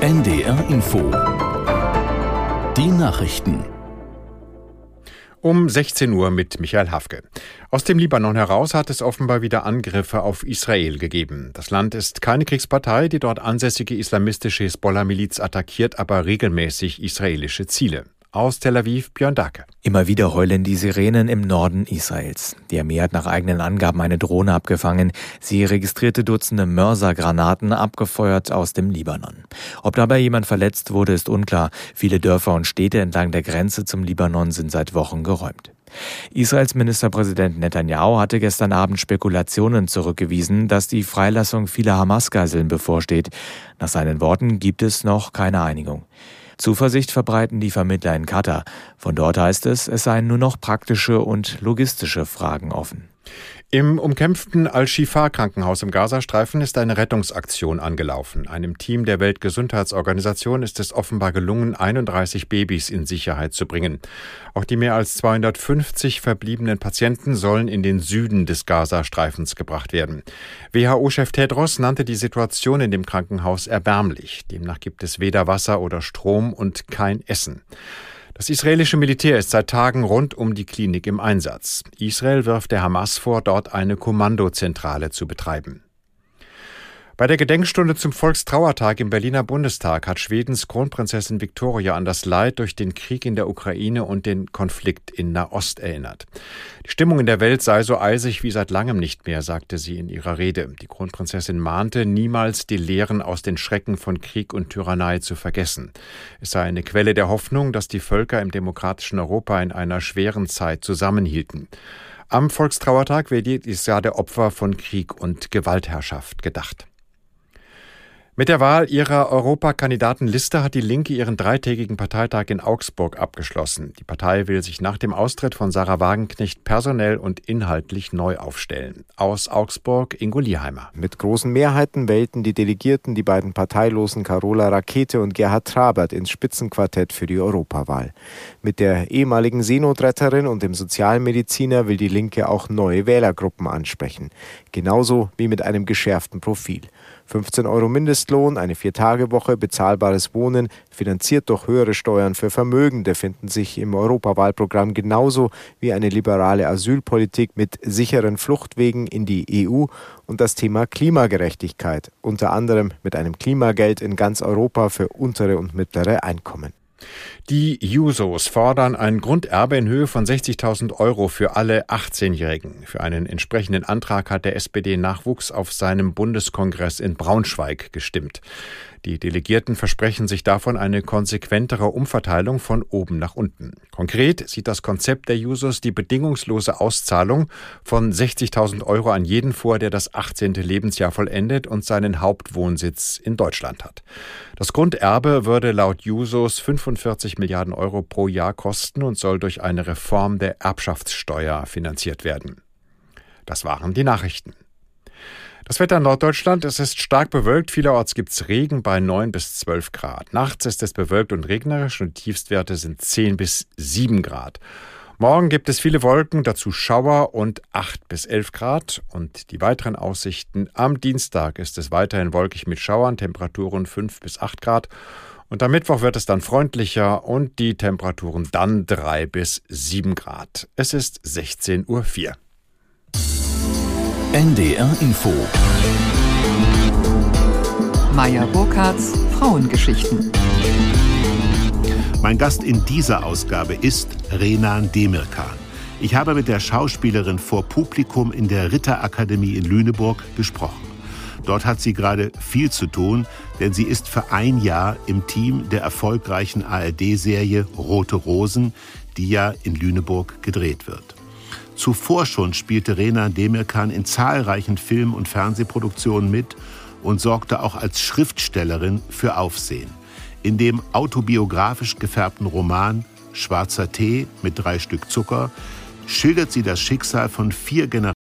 NDR Info Die Nachrichten um 16 Uhr mit Michael Hafke. Aus dem Libanon heraus hat es offenbar wieder Angriffe auf Israel gegeben. Das Land ist keine Kriegspartei, die dort ansässige islamistische Hisbollah-Miliz attackiert aber regelmäßig israelische Ziele. Aus Tel Aviv Björn Dacke. Immer wieder heulen die Sirenen im Norden Israels. Die Armee hat nach eigenen Angaben eine Drohne abgefangen. Sie registrierte Dutzende Mörsergranaten abgefeuert aus dem Libanon. Ob dabei jemand verletzt wurde, ist unklar. Viele Dörfer und Städte entlang der Grenze zum Libanon sind seit Wochen geräumt. Israels Ministerpräsident Netanyahu hatte gestern Abend Spekulationen zurückgewiesen, dass die Freilassung vieler Hamas-Geiseln bevorsteht. Nach seinen Worten gibt es noch keine Einigung. Zuversicht verbreiten die Vermittler in Katar. Von dort heißt es, es seien nur noch praktische und logistische Fragen offen. Im umkämpften Al-Shifa-Krankenhaus im Gazastreifen ist eine Rettungsaktion angelaufen. Einem Team der Weltgesundheitsorganisation ist es offenbar gelungen, 31 Babys in Sicherheit zu bringen. Auch die mehr als 250 verbliebenen Patienten sollen in den Süden des Gazastreifens gebracht werden. WHO-Chef Tedros nannte die Situation in dem Krankenhaus erbärmlich. Demnach gibt es weder Wasser oder Strom und kein Essen. Das israelische Militär ist seit Tagen rund um die Klinik im Einsatz. Israel wirft der Hamas vor, dort eine Kommandozentrale zu betreiben. Bei der Gedenkstunde zum Volkstrauertag im Berliner Bundestag hat Schwedens Kronprinzessin Viktoria an das Leid durch den Krieg in der Ukraine und den Konflikt in Nahost erinnert. Die Stimmung in der Welt sei so eisig wie seit langem nicht mehr, sagte sie in ihrer Rede. Die Kronprinzessin mahnte, niemals die Lehren aus den Schrecken von Krieg und Tyrannei zu vergessen. Es sei eine Quelle der Hoffnung, dass die Völker im demokratischen Europa in einer schweren Zeit zusammenhielten. Am Volkstrauertag wird jedes Jahr der Opfer von Krieg und Gewaltherrschaft gedacht. Mit der Wahl ihrer Europakandidatenliste hat die Linke ihren dreitägigen Parteitag in Augsburg abgeschlossen. Die Partei will sich nach dem Austritt von Sarah Wagenknecht personell und inhaltlich neu aufstellen. Aus Augsburg Ingo Lieheimer. Mit großen Mehrheiten wählten die Delegierten die beiden parteilosen Carola Rakete und Gerhard Trabert ins Spitzenquartett für die Europawahl. Mit der ehemaligen Seenotretterin und dem Sozialmediziner will die Linke auch neue Wählergruppen ansprechen. Genauso wie mit einem geschärften Profil. 15 Euro Mindestlohn, eine Viertagewoche, bezahlbares Wohnen, finanziert durch höhere Steuern für Vermögende, finden sich im Europawahlprogramm genauso wie eine liberale Asylpolitik mit sicheren Fluchtwegen in die EU und das Thema Klimagerechtigkeit, unter anderem mit einem Klimageld in ganz Europa für untere und mittlere Einkommen. Die Jusos fordern ein Grunderbe in Höhe von 60.000 Euro für alle 18-Jährigen. Für einen entsprechenden Antrag hat der SPD-Nachwuchs auf seinem Bundeskongress in Braunschweig gestimmt. Die Delegierten versprechen sich davon eine konsequentere Umverteilung von oben nach unten. Konkret sieht das Konzept der Jusos die bedingungslose Auszahlung von 60.000 Euro an jeden vor, der das 18. Lebensjahr vollendet und seinen Hauptwohnsitz in Deutschland hat. Das Grunderbe würde laut Jusos 45 Milliarden Euro pro Jahr kosten und soll durch eine Reform der Erbschaftssteuer finanziert werden. Das waren die Nachrichten. Das Wetter in Norddeutschland, es ist stark bewölkt. Vielerorts gibt es Regen bei 9 bis 12 Grad. Nachts ist es bewölkt und regnerisch und Tiefstwerte sind 10 bis 7 Grad. Morgen gibt es viele Wolken, dazu Schauer und 8 bis 11 Grad. Und die weiteren Aussichten am Dienstag ist es weiterhin wolkig mit Schauern, Temperaturen 5 bis 8 Grad. Und am Mittwoch wird es dann freundlicher und die Temperaturen dann 3 bis 7 Grad. Es ist 16.04 Uhr. NDR Info. Meier Burkhardts Frauengeschichten. Mein Gast in dieser Ausgabe ist Renan Demirkan. Ich habe mit der Schauspielerin vor Publikum in der Ritterakademie in Lüneburg gesprochen. Dort hat sie gerade viel zu tun, denn sie ist für ein Jahr im Team der erfolgreichen ARD-Serie Rote Rosen, die ja in Lüneburg gedreht wird. Zuvor schon spielte Rena Demirkan in zahlreichen Film- und Fernsehproduktionen mit und sorgte auch als Schriftstellerin für Aufsehen. In dem autobiografisch gefärbten Roman Schwarzer Tee mit drei Stück Zucker schildert sie das Schicksal von vier Generationen